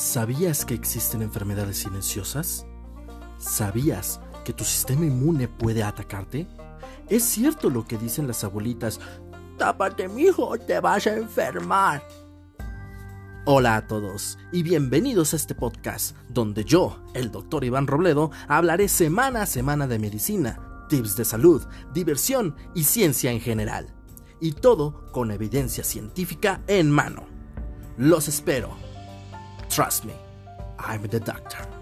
¿Sabías que existen enfermedades silenciosas? ¿Sabías que tu sistema inmune puede atacarte? ¿Es cierto lo que dicen las abuelitas? Tápate, mijo, te vas a enfermar. Hola a todos y bienvenidos a este podcast donde yo, el doctor Iván Robledo, hablaré semana a semana de medicina, tips de salud, diversión y ciencia en general. Y todo con evidencia científica en mano. Los espero. Trust me, I'm the doctor.